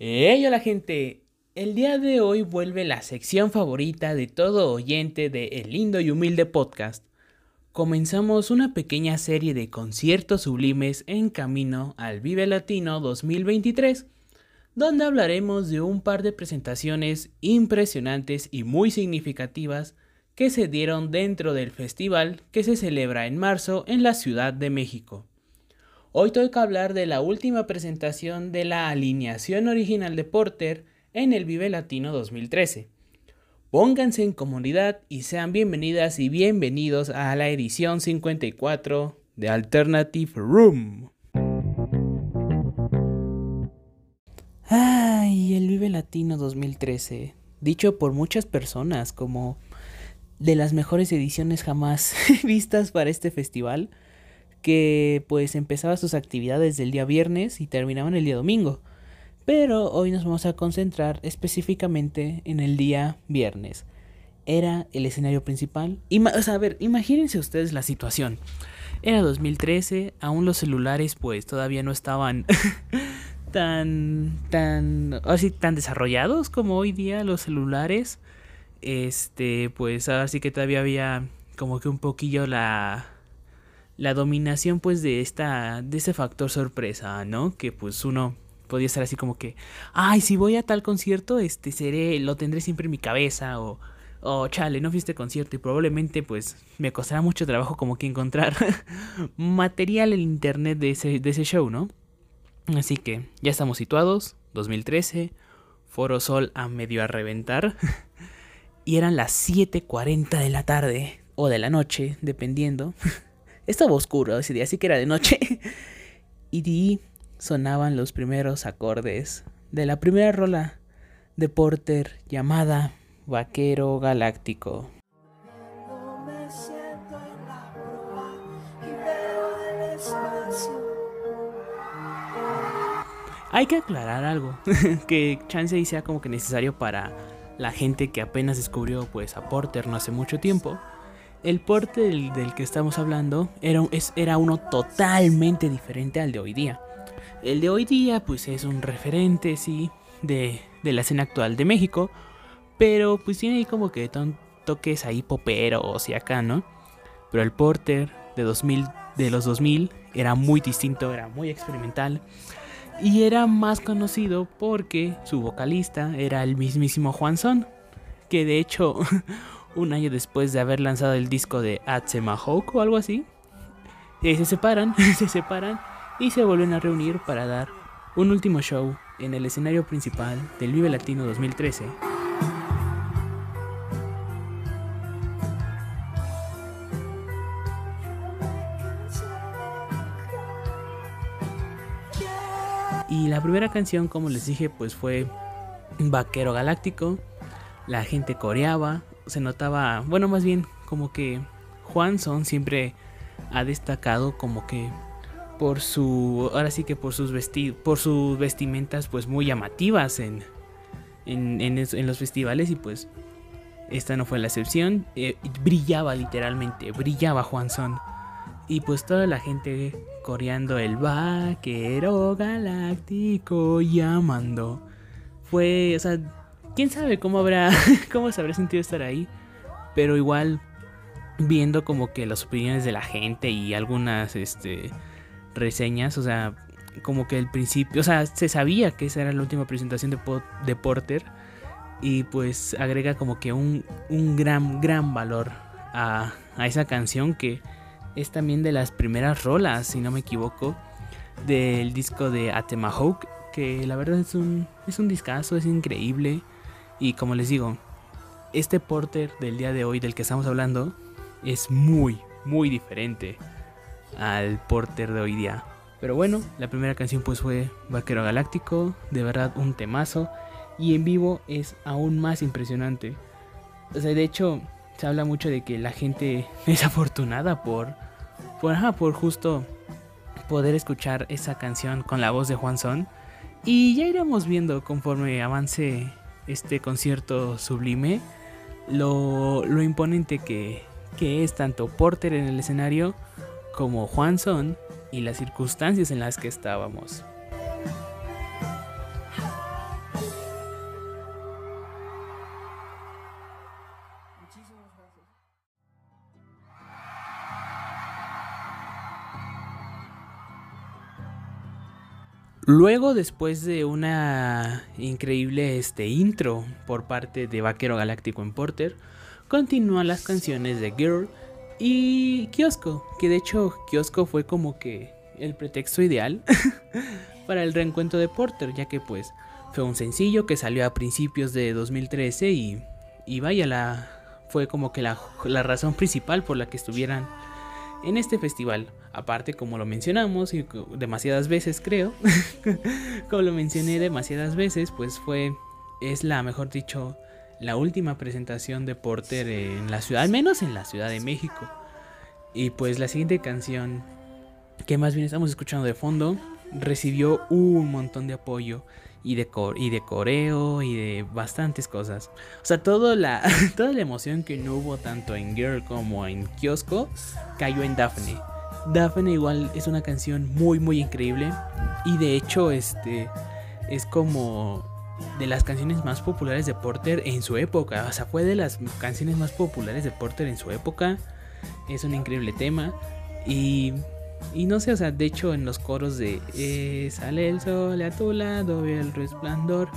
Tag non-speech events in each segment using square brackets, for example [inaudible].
Hey, hola gente. El día de hoy vuelve la sección favorita de todo oyente de El lindo y humilde podcast. Comenzamos una pequeña serie de conciertos sublimes en camino al Vive Latino 2023, donde hablaremos de un par de presentaciones impresionantes y muy significativas que se dieron dentro del festival que se celebra en marzo en la Ciudad de México. Hoy toca hablar de la última presentación de la alineación original de Porter en el Vive Latino 2013. Pónganse en comunidad y sean bienvenidas y bienvenidos a la edición 54 de Alternative Room. Ay, el Vive Latino 2013, dicho por muchas personas como de las mejores ediciones jamás [laughs] vistas para este festival que pues empezaba sus actividades el día viernes y terminaban el día domingo. Pero hoy nos vamos a concentrar específicamente en el día viernes. Era el escenario principal. o sea, a ver, imagínense ustedes la situación. Era 2013, aún los celulares pues todavía no estaban [laughs] tan tan así tan desarrollados como hoy día los celulares. Este, pues ahora sí que todavía había como que un poquillo la la dominación pues de esta de ese factor sorpresa, ¿no? Que pues uno podía estar así como que, ay, si voy a tal concierto, este seré lo tendré siempre en mi cabeza o o chale, no fuiste concierto y probablemente pues me costará mucho trabajo como que encontrar [laughs] material en internet de ese, de ese show, ¿no? Así que ya estamos situados, 2013, Foro Sol a medio a reventar [laughs] y eran las 7.40 de la tarde o de la noche, dependiendo. [laughs] Estaba oscuro ese día, así que era de noche. [laughs] y sonaban los primeros acordes de la primera rola de Porter llamada Vaquero Galáctico. Hay que aclarar algo, [laughs] que chance sea como que necesario para la gente que apenas descubrió pues a Porter no hace mucho tiempo el porte del, que estamos hablando era, es, era uno totalmente diferente al de hoy día. El de hoy día, pues es un referente, sí, de, de la escena actual de México, pero pues tiene ahí como que toques ahí poperos y acá, ¿no? Pero el Porter de 2000, de los 2000 era muy distinto, era muy experimental y era más conocido porque su vocalista era el mismísimo Juan Son, que de hecho [laughs] un año después de haber lanzado el disco de Atsemahouk o algo así. Y se separan, [laughs] se separan y se vuelven a reunir para dar un último show en el escenario principal del Vive Latino 2013. Y la primera canción, como les dije, pues fue Vaquero Galáctico. La gente coreaba, se notaba, bueno, más bien como que Juan Son siempre ha destacado como que por su, ahora sí que por sus vestidos, por sus vestimentas pues muy llamativas en, en, en, los festivales y pues esta no fue la excepción, eh, brillaba literalmente, brillaba Juan Son y pues toda la gente coreando el vaquero galáctico llamando. Fue, o sea, quién sabe cómo habrá, [laughs] cómo se habrá sentido estar ahí. Pero igual, viendo como que las opiniones de la gente y algunas este, reseñas, o sea, como que el principio, o sea, se sabía que esa era la última presentación de, Porter. Y pues agrega como que un, un gran, gran valor a, a esa canción que es también de las primeras rolas, si no me equivoco, del disco de Atemahawk, que la verdad es un, es un discazo, es increíble. Y como les digo, este porter del día de hoy del que estamos hablando es muy, muy diferente al porter de hoy día. Pero bueno, la primera canción pues fue Vaquero Galáctico, de verdad un temazo. Y en vivo es aún más impresionante. O sea, de hecho, se habla mucho de que la gente [laughs] es afortunada por, por, por justo poder escuchar esa canción con la voz de Juan Son. Y ya iremos viendo conforme avance este concierto sublime, lo, imponente que, que es tanto Porter en el escenario como Juan Son y las circunstancias en las que estábamos. Luego, después de una increíble este, intro por parte de Vaquero Galáctico en Porter, continúan las canciones de Girl y Kiosco, que de hecho Kiosco fue como que el pretexto ideal [laughs] para el reencuentro de Porter, ya que pues fue un sencillo que salió a principios de 2013 y, y vaya, la, fue como que la, la razón principal por la que estuvieran en este festival. Aparte, como lo mencionamos y demasiadas veces creo, [laughs] como lo mencioné demasiadas veces, pues fue, es la, mejor dicho, la última presentación de Porter en la ciudad, al menos en la Ciudad de México. Y pues la siguiente canción, que más bien estamos escuchando de fondo, recibió un montón de apoyo y de, y de coreo y de bastantes cosas. O sea, toda la, [laughs] toda la emoción que no hubo tanto en Girl como en Kiosco cayó en Daphne. Daphne igual es una canción muy muy increíble y de hecho este es como de las canciones más populares de Porter en su época. O sea, fue de las canciones más populares de Porter en su época. Es un increíble tema y y no sé, o sea, de hecho en los coros de eh, Sale el sol a tu lado, el resplandor.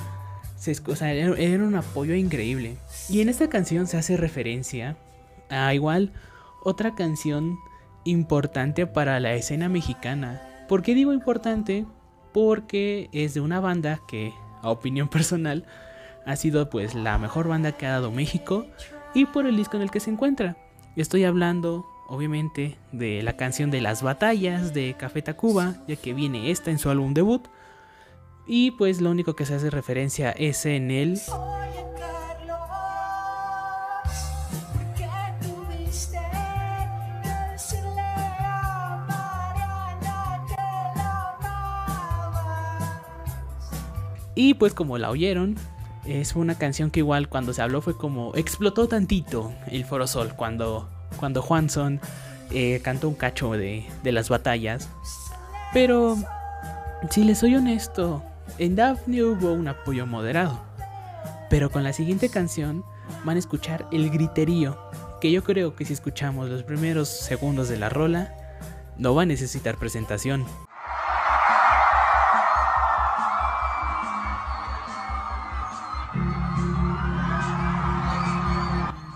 Se, o sea, era, un apoyo increíble. Y en esta canción se hace referencia a igual otra canción importante para la escena mexicana. ¿Por qué digo importante? Porque es de una banda que, a opinión personal, ha sido pues la mejor banda que ha dado México y por el disco en el que se encuentra. Estoy hablando obviamente, de la canción de las batallas de Café Tacuba, ya que viene esta en su álbum debut. Y pues lo único que se hace referencia es en él. Y pues como la oyeron, es una canción que igual cuando se habló fue como explotó tantito el Foro Sol cuando cuando Juanson eh, cantó un cacho de, de las batallas. Pero, si les soy honesto, en Daphne hubo un apoyo moderado. Pero con la siguiente canción van a escuchar el griterío, que yo creo que si escuchamos los primeros segundos de la rola, no va a necesitar presentación.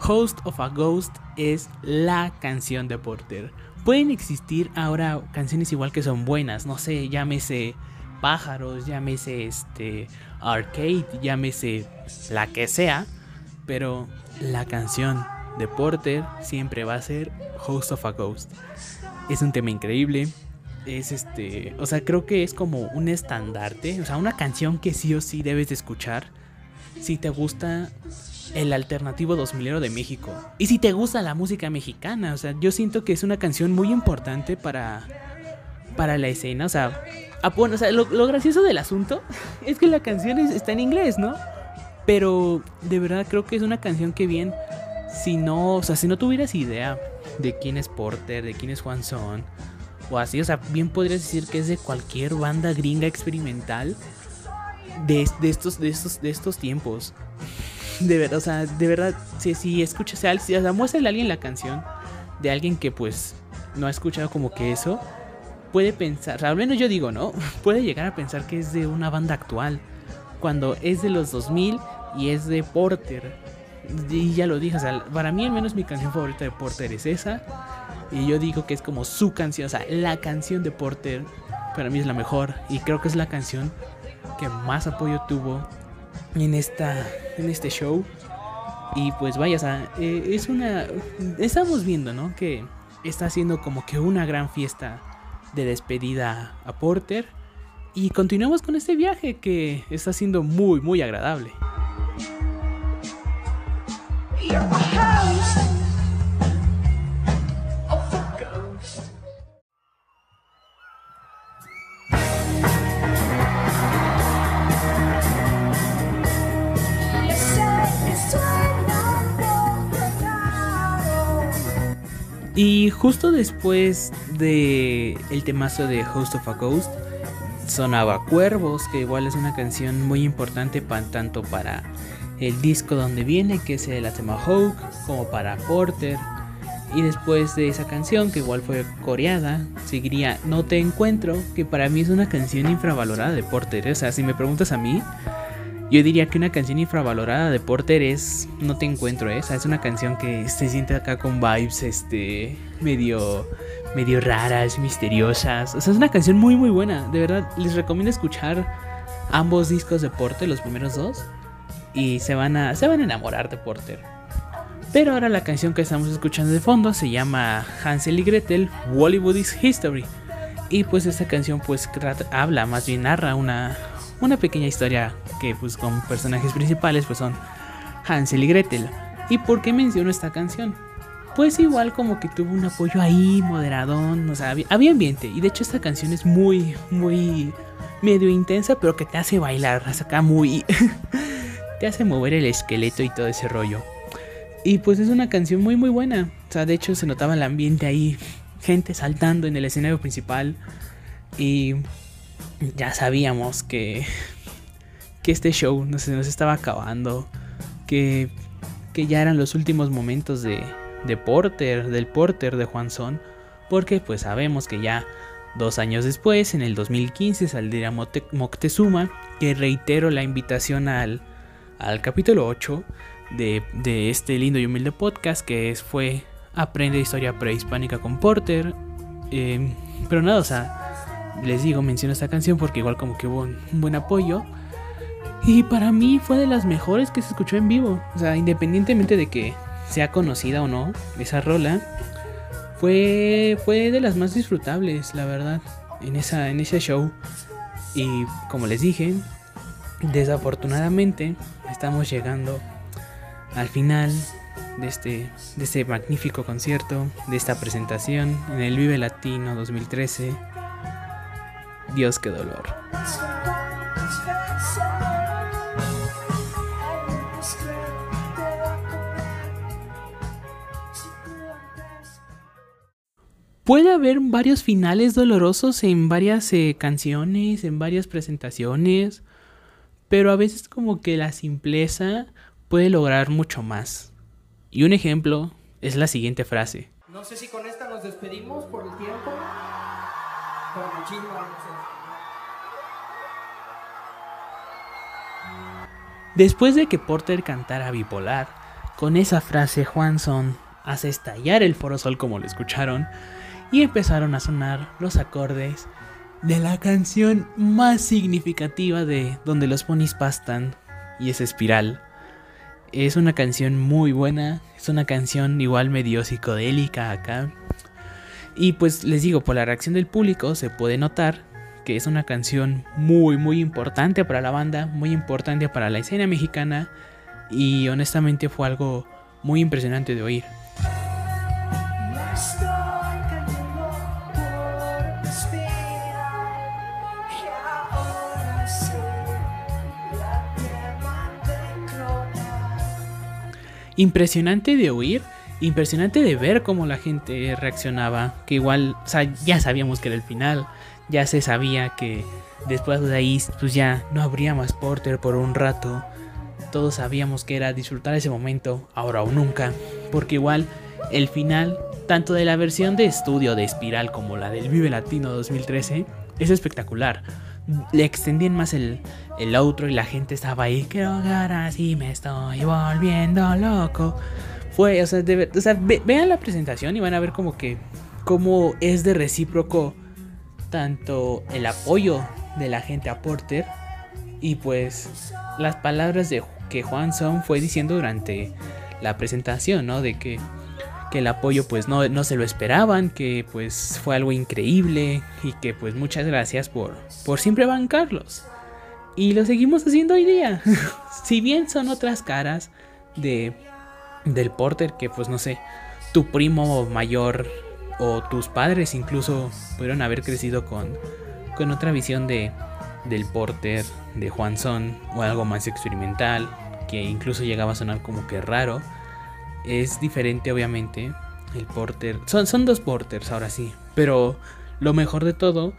Host of a Ghost es la canción de Porter. Pueden existir ahora canciones igual que son buenas, no sé, llámese pájaros, llámese este arcade, llámese la que sea, pero la canción de Porter siempre va a ser Host of a Ghost. Es un tema increíble. Es este, o sea, creo que es como un estandarte, o sea, una canción que sí o sí debes de escuchar si te gusta el alternativo 2000 de México. Y si te gusta la música mexicana, o sea, yo siento que es una canción muy importante para, para la escena. O sea, bueno, o sea lo, gracioso del asunto [laughs] es que la canción está en inglés, ¿no? Pero de verdad creo que es una canción que bien, si no, o sea, si no tuvieras idea de quién es Porter, de quién es Juan Son, o así, o sea, bien podrías decir que es de cualquier banda gringa experimental de, de estos, de, estos, de estos tiempos. [laughs] De verdad, o sea, de verdad, si, si escuchas, o sea, muéstrale a alguien la canción de alguien que pues no ha escuchado como que eso, puede pensar, al menos yo digo, ¿no? [laughs] Puede llegar a pensar que es de una banda actual, cuando es de los 2000 y es de Porter. Y ya lo dije, o sea, para mí al menos mi canción favorita de Porter es esa. Y yo digo que es como su canción, o sea, la canción de Porter para mí es la mejor. Y creo que es la canción que más apoyo tuvo en, esta, en este show. Y pues vaya, o eh, es una... Estamos viendo, ¿no? Que está haciendo como que una gran fiesta de despedida a Porter. Y continuamos con este viaje que está siendo muy, muy agradable. Y justo después de el temazo de Host of a Ghost sonaba Cuervos, que igual es una canción muy importante tanto para el disco donde viene, que es el tema Hawk, como para Porter. Y después de esa canción, que igual fue coreada, seguiría No Te Encuentro, que para mí es una canción infravalorada de Porter. O sea, si me preguntas a mí, yo diría que una canción infravalorada de Porter es No Te Encuentro, ¿eh? O sea, es una canción que se siente acá con vibes, este, medio, medio raras, misteriosas. O sea, es una canción muy, muy buena. De verdad, les recomiendo escuchar ambos discos de Porter, los primeros dos. Y se van a, se van a enamorar de Porter. Pero ahora la canción que estamos escuchando de fondo se llama Hansel y Gretel, Hollywood History. Y pues esta canción pues habla, más bien narra una, una pequeña historia que pues con personajes principales pues son Hansel y Gretel. ¿Y por qué menciono esta canción? Pues igual como que tuvo un apoyo ahí moderadón, o sea, había, ambiente. Y de hecho esta canción es muy, muy medio intensa, pero que te hace bailar, acá muy... [laughs] te hace mover el esqueleto y todo ese rollo. Y pues es una canción muy muy buena. O sea, de hecho se notaba el ambiente ahí, gente saltando en el escenario principal. Y ya sabíamos que, que este show no se nos estaba acabando. Que, que ya eran los últimos momentos de, de Porter, del Porter de Juan Son. Porque pues sabemos que ya dos años después, en el 2015, saldría Moctezuma. Que reitero la invitación al, al capítulo 8 de, este lindo y humilde podcast que es, fue Aprende Historia Prehispánica con Porter. Em, pero nada, o sea, les digo, menciono esta canción porque igual como que hubo un, buen apoyo. Y para mí fue de las mejores que se escuchó en vivo. O sea, independientemente de que sea conocida o no, esa rola fue, fue de las más disfrutables, la verdad, en, esa, en ese show. Y como les dije, desafortunadamente estamos llegando al final de este, de este magnífico concierto, de esta presentación en el Vive Latino 2013. Dios qué dolor. Puede haber varios finales dolorosos en varias eh, canciones, en varias presentaciones, pero a veces como que la simpleza puede lograr mucho más. Y un ejemplo es la siguiente frase. No sé si con esta nos despedimos por el tiempo. Después de que Porter cantara bipolar, con esa frase Juanson hace estallar el foro sol como lo escucharon y empezaron a sonar los acordes de la canción más significativa de Donde los ponis pastan y es Espiral es una canción muy buena, es una canción igual medio psicodélica acá. Y pues les digo, por la reacción del público se puede notar que es una canción muy muy importante para la banda, muy importante para la escena mexicana y honestamente fue algo muy impresionante de oír. Impresionante de oír, impresionante de ver cómo la gente reaccionaba, que igual, o sea, ya sabíamos que era el final, ya se sabía que después de ahí pues ya no habría más Porter por un rato. Todos sabíamos que era disfrutar ese momento, ahora o nunca, porque igual el final, tanto de la versión de estudio de Espiral como la del Vive Latino 2013, es espectacular le extendían más el, el y la gente estaba ahí, quiero ganas y me estoy volviendo loco. Fue, o sea, o sea vean la presentación y van a ver como que cómo es de recíproco tanto el apoyo de la gente a Porter y pues las palabras de que Juan Son fue diciendo durante la presentación, ¿no? De que que el apoyo pues no, no se lo esperaban, que pues fue algo increíble y que pues muchas gracias por, por siempre bancarlos. Y lo seguimos haciendo hoy día. [laughs] si bien son otras caras de del Porter que pues no sé, tu primo mayor o tus padres incluso pudieron haber crecido con, con otra visión de, del Porter, de Juan Son o algo más experimental, que incluso llegaba a sonar como que raro es diferente obviamente. El porter. Son, son dos porters ahora sí. Pero lo mejor de todo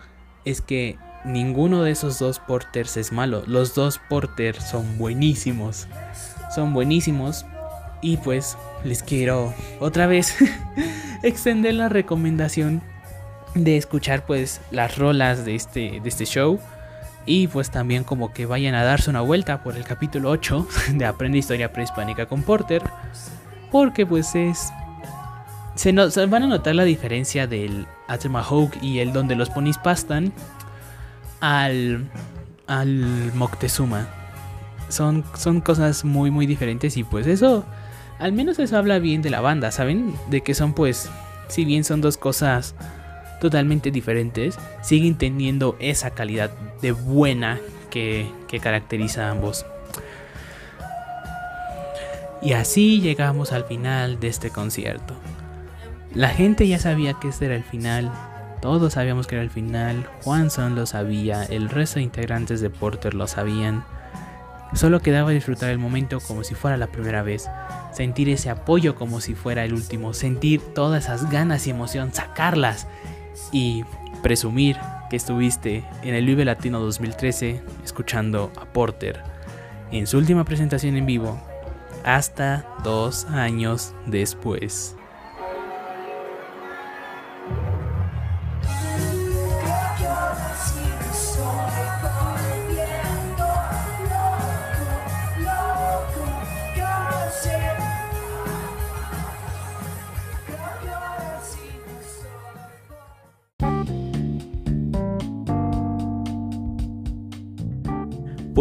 es que ninguno de esos dos porters es malo. Los dos porters son buenísimos. Son buenísimos. Y pues les quiero otra vez [laughs] extender la recomendación de escuchar pues las rolas de este, de este show. Y pues también como que vayan a darse una vuelta por el capítulo 8 [laughs] de Aprende Historia Prehispánica con Porter. Porque pues es... Se, van a notar la diferencia del Atemahawk y el donde los ponis pastan al, al Moctezuma. Son, son cosas muy muy diferentes y pues eso, al menos eso habla bien de la banda, ¿saben? De que son pues, si bien son dos cosas totalmente diferentes, siguen teniendo esa calidad de buena que, que caracteriza a ambos. Y así llegamos al final de este concierto. La gente ya sabía que este era el final, todos sabíamos que era el final, Juanson lo sabía, el resto de integrantes de Porter lo sabían. Solo quedaba disfrutar el momento como si fuera la primera vez, sentir ese apoyo como si fuera el último, sentir todas esas ganas y emoción, sacarlas y presumir que estuviste en el Vive Latino 2013 escuchando a Porter en su última presentación en vivo hasta dos años después.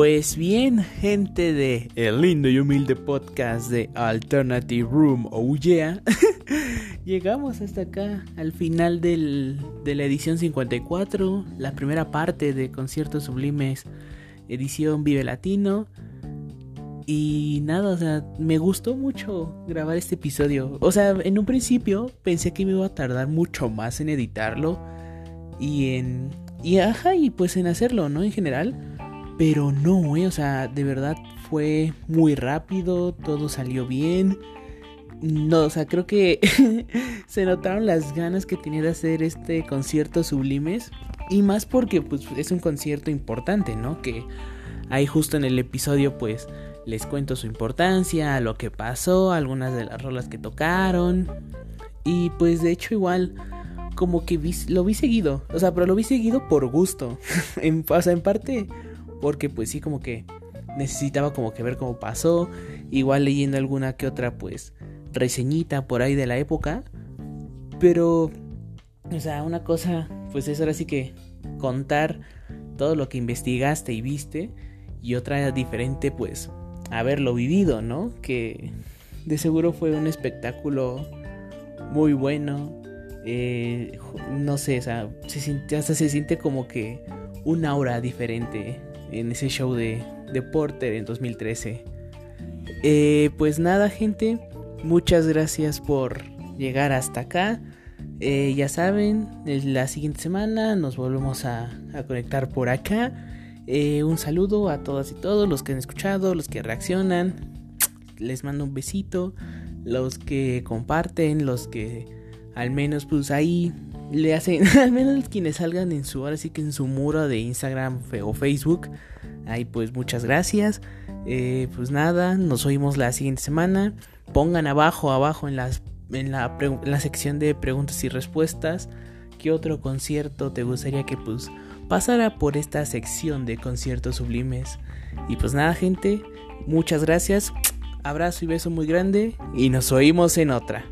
Pues bien, gente de el lindo y humilde podcast de Alternative Room, oh yeah. [laughs] Llegamos hasta acá, al final del, de la edición 54, la primera parte de Conciertos Sublimes, edición Vive Latino. Y nada, o sea, me gustó mucho grabar este episodio. O sea, en un principio pensé que me iba a tardar mucho más en editarlo y en... Y ajá, y pues en hacerlo, ¿no? En general. Pero no, eh, o sea, de verdad fue muy rápido, todo salió bien. No, o sea, creo que [laughs] se notaron las ganas que tenía de hacer este concierto sublimes. Y más porque pues es un concierto importante, ¿no? Que ahí justo en el episodio pues les cuento su importancia, lo que pasó, algunas de las rolas que tocaron. Y pues de hecho igual como que lo vi seguido. O sea, pero lo vi seguido por gusto. [laughs] en, o sea, en parte porque pues sí como que necesitaba como que ver cómo pasó, igual leyendo alguna que otra pues reseñita por ahí de la época, pero o sea, una cosa pues es ahora sí que contar todo lo que investigaste y viste y otra diferente pues haberlo vivido, ¿no? Que de seguro fue un espectáculo muy bueno. Eh, no sé, o sea, se siente, hasta se siente como que una aura diferente en ese show de, de Porter en 2013. Eh, pues nada, gente, muchas gracias por llegar hasta acá. Eh, ya saben, la siguiente semana nos volvemos a, conectar por acá. Eh, un saludo a todas y todos los que han escuchado, los que reaccionan. Les mando un besito. Los que comparten, los que al menos pues ahí le hacen, [laughs] al menos quienes salgan en su, ahora sí que en su muro de Instagram o Facebook. Ahí pues muchas gracias. Eh, pues nada, nos oímos la siguiente semana. Pongan abajo, abajo en, las, en, la, en la sección de preguntas y respuestas. ¿Qué otro concierto te gustaría que pues pasara por esta sección de conciertos sublimes? Y pues nada gente, muchas gracias. Abrazo y beso muy grande y nos oímos en otra.